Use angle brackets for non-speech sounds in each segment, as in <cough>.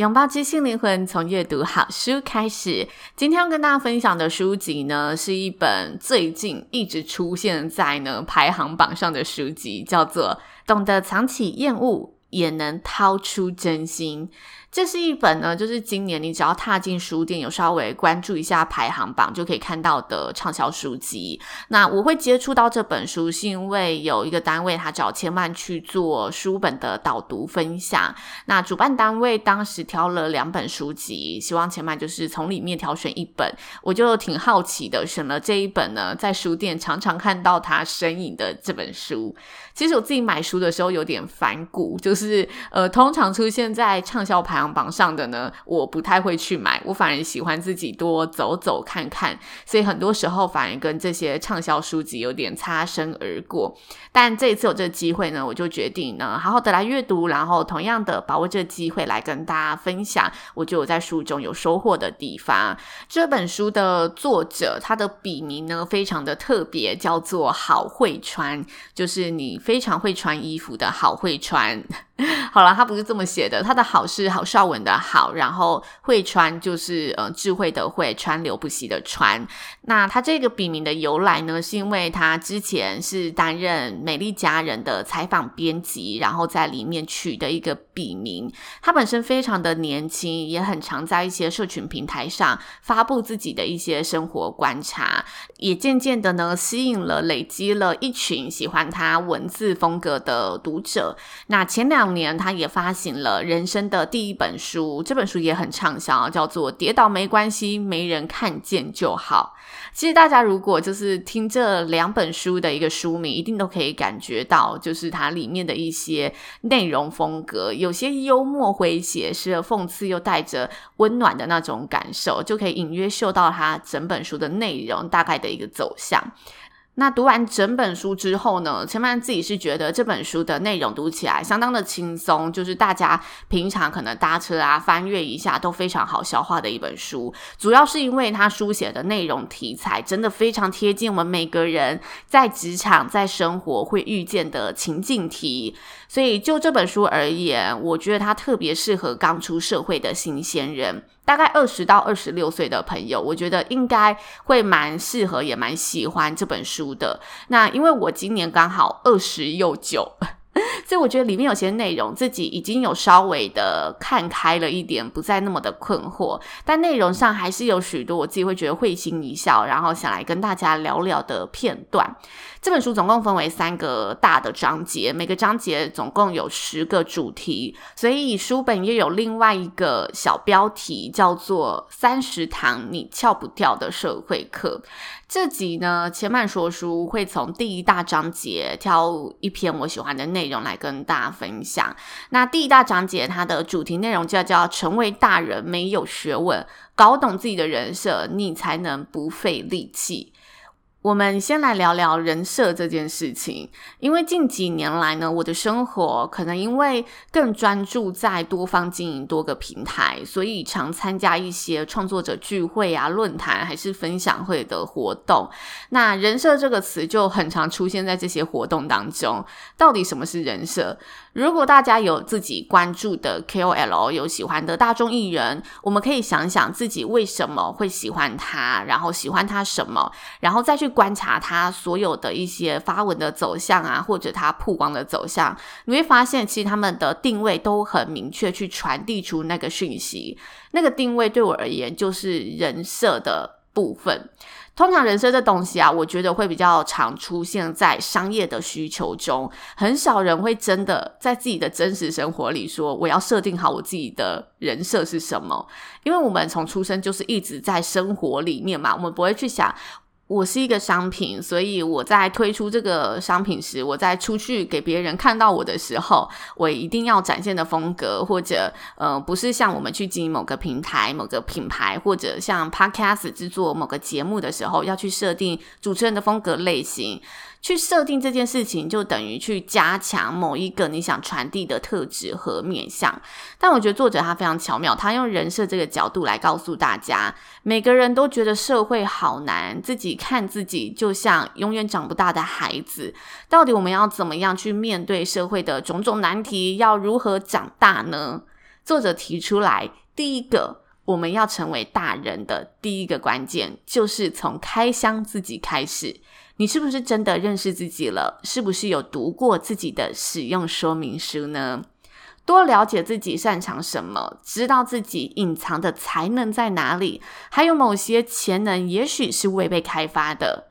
拥抱知性灵魂，从阅读好书开始。今天要跟大家分享的书籍呢，是一本最近一直出现在呢排行榜上的书籍，叫做《懂得藏起厌恶，也能掏出真心》。这是一本呢，就是今年你只要踏进书店，有稍微关注一下排行榜，就可以看到的畅销书籍。那我会接触到这本书，是因为有一个单位他找千万去做书本的导读分享。那主办单位当时挑了两本书籍，希望千万就是从里面挑选一本。我就挺好奇的，选了这一本呢，在书店常常看到他身影的这本书。其实我自己买书的时候有点反骨，就是是呃，通常出现在畅销排行榜上的呢，我不太会去买，我反而喜欢自己多走走看看，所以很多时候反而跟这些畅销书籍有点擦身而过。但这一次有这个机会呢，我就决定呢，好好的来阅读，然后同样的把握这个机会来跟大家分享，我就有在书中有收获的地方。这本书的作者他的笔名呢，非常的特别，叫做好会穿，就是你。非常会穿衣服的好会穿。<laughs> 好了，他不是这么写的，他的好是郝邵文的好，然后会川就是呃智慧的慧，川流不息的川。那他这个笔名的由来呢，是因为他之前是担任美丽佳人的采访编辑，然后在里面取的一个笔名。他本身非常的年轻，也很常在一些社群平台上发布自己的一些生活观察，也渐渐的呢吸引了累积了一群喜欢他文字风格的读者。那前两年，他也发行了人生的第一本书，这本书也很畅销，叫做《跌倒没关系，没人看见就好》。其实大家如果就是听这两本书的一个书名，一定都可以感觉到，就是它里面的一些内容风格，有有些幽默诙谐，时而讽刺，又带着温暖的那种感受，就可以隐约嗅到它整本书的内容大概的一个走向。那读完整本书之后呢，千曼自己是觉得这本书的内容读起来相当的轻松，就是大家平常可能搭车啊翻阅一下都非常好消化的一本书。主要是因为他书写的内容题材真的非常贴近我们每个人在职场、在生活会遇见的情境题，所以就这本书而言，我觉得它特别适合刚出社会的新鲜人。大概二十到二十六岁的朋友，我觉得应该会蛮适合，也蛮喜欢这本书的。那因为我今年刚好二十又九。<laughs> 所以我觉得里面有些内容自己已经有稍微的看开了一点，不再那么的困惑。但内容上还是有许多我自己会觉得会心一笑，然后想来跟大家聊聊的片段。这本书总共分为三个大的章节，每个章节总共有十个主题，所以书本又有另外一个小标题，叫做《三十堂你翘不掉的社会课》。这集呢，千嫚说书会从第一大章节挑一篇我喜欢的内容来跟大家分享。那第一大章节它的主题内容就叫“成为大人没有学问，搞懂自己的人设，你才能不费力气”。我们先来聊聊人设这件事情，因为近几年来呢，我的生活可能因为更专注在多方经营多个平台，所以常参加一些创作者聚会啊、论坛还是分享会的活动。那人设这个词就很常出现在这些活动当中。到底什么是人设？如果大家有自己关注的 KOL，有喜欢的大众艺人，我们可以想想自己为什么会喜欢他，然后喜欢他什么，然后再去观察他所有的一些发文的走向啊，或者他曝光的走向，你会发现其实他们的定位都很明确，去传递出那个讯息。那个定位对我而言就是人设的部分。通常人生这东西啊，我觉得会比较常出现在商业的需求中，很少人会真的在自己的真实生活里说我要设定好我自己的人设是什么，因为我们从出生就是一直在生活里面嘛，我们不会去想我是一个商品，所以我在推出这个商品时，我在出去给别人看到我的时候，我一定要展现的风格，或者呃，不是像我们去经营某个平台、某个品牌，或者像 Podcast 制作某个节目的时候，要去设定主持人的风格类型。去设定这件事情，就等于去加强某一个你想传递的特质和面向。但我觉得作者他非常巧妙，他用人设这个角度来告诉大家，每个人都觉得社会好难，自己看自己就像永远长不大的孩子。到底我们要怎么样去面对社会的种种难题？要如何长大呢？作者提出来，第一个，我们要成为大人的第一个关键，就是从开箱自己开始。你是不是真的认识自己了？是不是有读过自己的使用说明书呢？多了解自己擅长什么，知道自己隐藏的才能在哪里，还有某些潜能也许是未被开发的。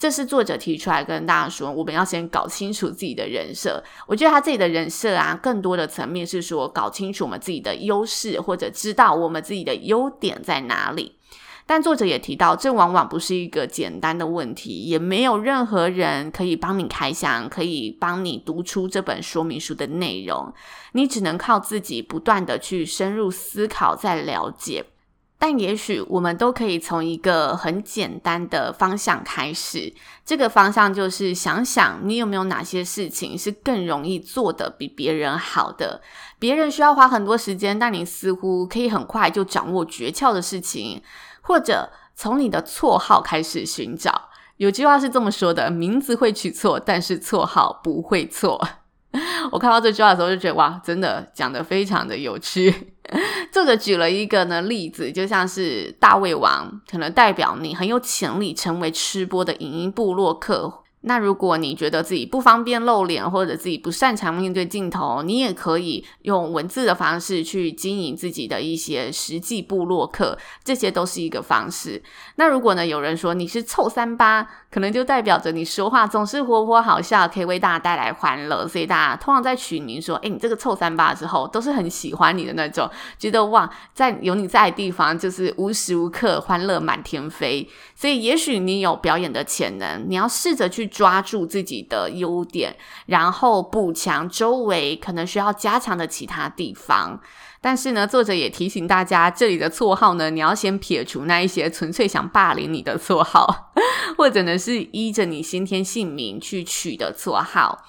这是作者提出来跟大家说，我们要先搞清楚自己的人设。我觉得他自己的人设啊，更多的层面是说搞清楚我们自己的优势，或者知道我们自己的优点在哪里。但作者也提到，这往往不是一个简单的问题，也没有任何人可以帮你开箱，可以帮你读出这本说明书的内容。你只能靠自己不断的去深入思考，再了解。但也许我们都可以从一个很简单的方向开始，这个方向就是想想你有没有哪些事情是更容易做得比别人好的，别人需要花很多时间，但你似乎可以很快就掌握诀窍的事情。或者从你的绰号开始寻找，有句话是这么说的：名字会取错，但是绰号不会错。<laughs> 我看到这句话的时候就觉得哇，真的讲得非常的有趣。作 <laughs> 者举了一个呢例子，就像是大胃王，可能代表你很有潜力成为吃播的影音部落客。那如果你觉得自己不方便露脸，或者自己不擅长面对镜头，你也可以用文字的方式去经营自己的一些实际部落客，这些都是一个方式。那如果呢，有人说你是臭三八，可能就代表着你说话总是活泼好笑，可以为大家带来欢乐，所以大家通常在取名说，诶，你这个臭三八之后，都是很喜欢你的那种，觉得哇，在有你在的地方，就是无时无刻欢乐满天飞。所以也许你有表演的潜能，你要试着去。抓住自己的优点，然后补强周围可能需要加强的其他地方。但是呢，作者也提醒大家，这里的绰号呢，你要先撇除那一些纯粹想霸凌你的绰号，或者呢是依着你先天姓名去取的绰号。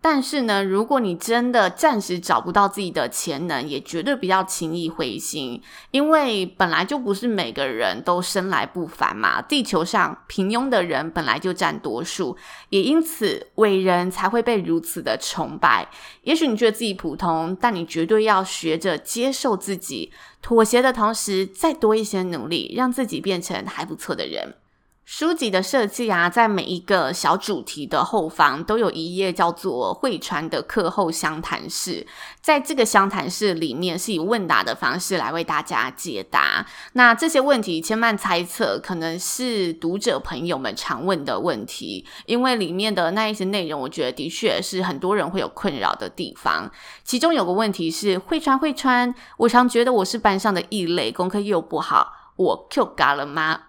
但是呢，如果你真的暂时找不到自己的潜能，也绝对不要轻易灰心，因为本来就不是每个人都生来不凡嘛。地球上平庸的人本来就占多数，也因此伟人才会被如此的崇拜。也许你觉得自己普通，但你绝对要学着接受自己，妥协的同时再多一些努力，让自己变成还不错的人。书籍的设计啊，在每一个小主题的后方都有一页叫做“会川的课后相谈室”。在这个相谈室里面，是以问答的方式来为大家解答。那这些问题，千万猜测，可能是读者朋友们常问的问题，因为里面的那一些内容，我觉得的确是很多人会有困扰的地方。其中有个问题是：会川，会川，我常觉得我是班上的异类，功课又不好，我 Q 嘎了吗？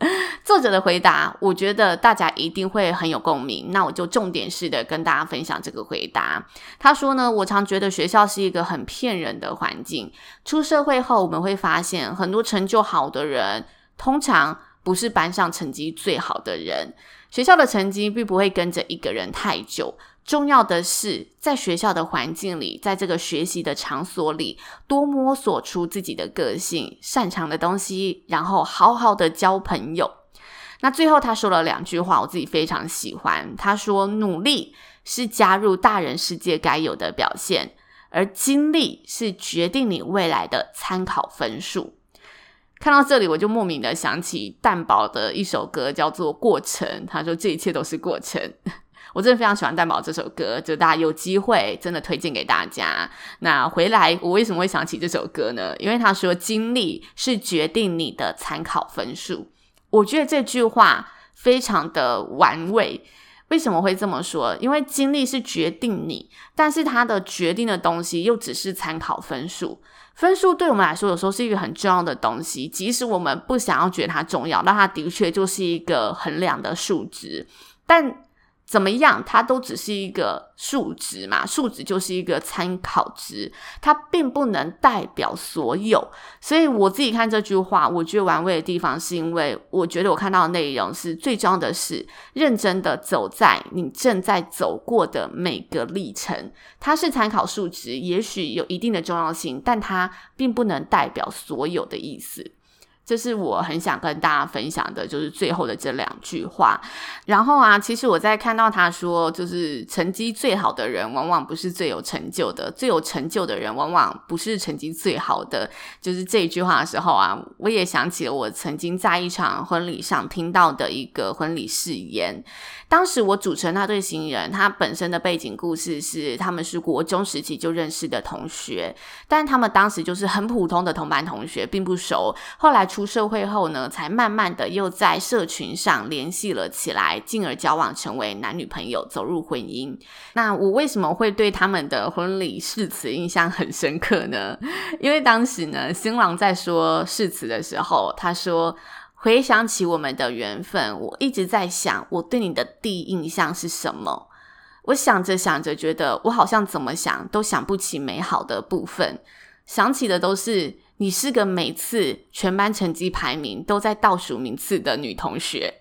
<laughs> 作者的回答，我觉得大家一定会很有共鸣。那我就重点式的跟大家分享这个回答。他说呢，我常觉得学校是一个很骗人的环境。出社会后，我们会发现很多成就好的人，通常不是班上成绩最好的人。学校的成绩并不会跟着一个人太久。重要的是，在学校的环境里，在这个学习的场所里，多摸索出自己的个性、擅长的东西，然后好好的交朋友。那最后他说了两句话，我自己非常喜欢。他说：“努力是加入大人世界该有的表现，而经历是决定你未来的参考分数。”看到这里，我就莫名的想起蛋宝的一首歌，叫做《过程》。他说：“这一切都是过程。”我真的非常喜欢蛋堡这首歌，就大家有机会真的推荐给大家。那回来，我为什么会想起这首歌呢？因为他说，经历是决定你的参考分数。我觉得这句话非常的玩味。为什么会这么说？因为经历是决定你，但是它的决定的东西又只是参考分数。分数对我们来说，有时候是一个很重要的东西，即使我们不想要觉得它重要，但它的确就是一个衡量的数值。但怎么样，它都只是一个数值嘛，数值就是一个参考值，它并不能代表所有。所以我自己看这句话，我觉得玩味的地方，是因为我觉得我看到的内容是最重要的是认真的走在你正在走过的每个历程。它是参考数值，也许有一定的重要性，但它并不能代表所有的意思。这是我很想跟大家分享的，就是最后的这两句话。然后啊，其实我在看到他说，就是成绩最好的人，往往不是最有成就的；最有成就的人，往往不是成绩最好的。就是这一句话的时候啊，我也想起了我曾经在一场婚礼上听到的一个婚礼誓言。当时我主持那对新人，他本身的背景故事是，他们是国中时期就认识的同学，但他们当时就是很普通的同班同学，并不熟。后来出出社会后呢，才慢慢的又在社群上联系了起来，进而交往成为男女朋友，走入婚姻。那我为什么会对他们的婚礼誓词印象很深刻呢？<laughs> 因为当时呢，新郎在说誓词的时候，他说：“回想起我们的缘分，我一直在想，我对你的第一印象是什么？我想着想着，觉得我好像怎么想都想不起美好的部分，想起的都是。”你是个每次全班成绩排名都在倒数名次的女同学，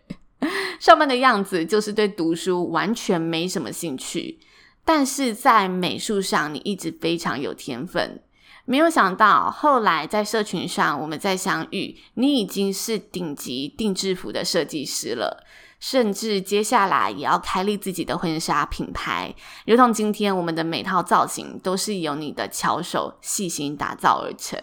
上班的样子就是对读书完全没什么兴趣，但是在美术上你一直非常有天分。没有想到后来在社群上我们再相遇，你已经是顶级定制服的设计师了，甚至接下来也要开立自己的婚纱品牌，如同今天我们的每套造型都是由你的巧手细心打造而成。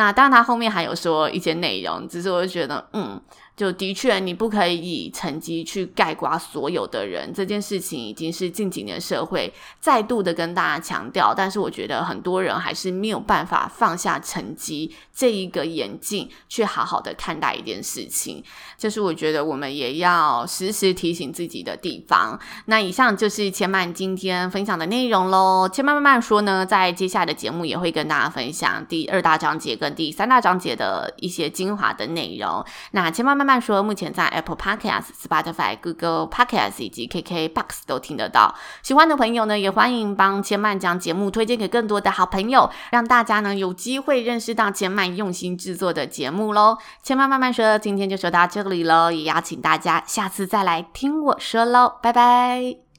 那当然，他后面还有说一些内容，只是我就觉得，嗯。就的确，你不可以以成绩去盖刮所有的人。这件事情已经是近几年社会再度的跟大家强调，但是我觉得很多人还是没有办法放下成绩这一个眼镜，去好好的看待一件事情。这是我觉得我们也要时时提醒自己的地方。那以上就是千曼今天分享的内容喽。千曼慢慢说呢，在接下来的节目也会跟大家分享第二大章节跟第三大章节的一些精华的内容。那千曼慢慢。慢说，目前在 Apple Podcast、Spotify、Google Podcast 以及 KKBox 都听得到。喜欢的朋友呢，也欢迎帮千曼将节目推荐给更多的好朋友，让大家呢有机会认识到千曼用心制作的节目喽。千曼慢慢说，今天就说到这里喽，也邀请大家下次再来听我说喽，拜拜。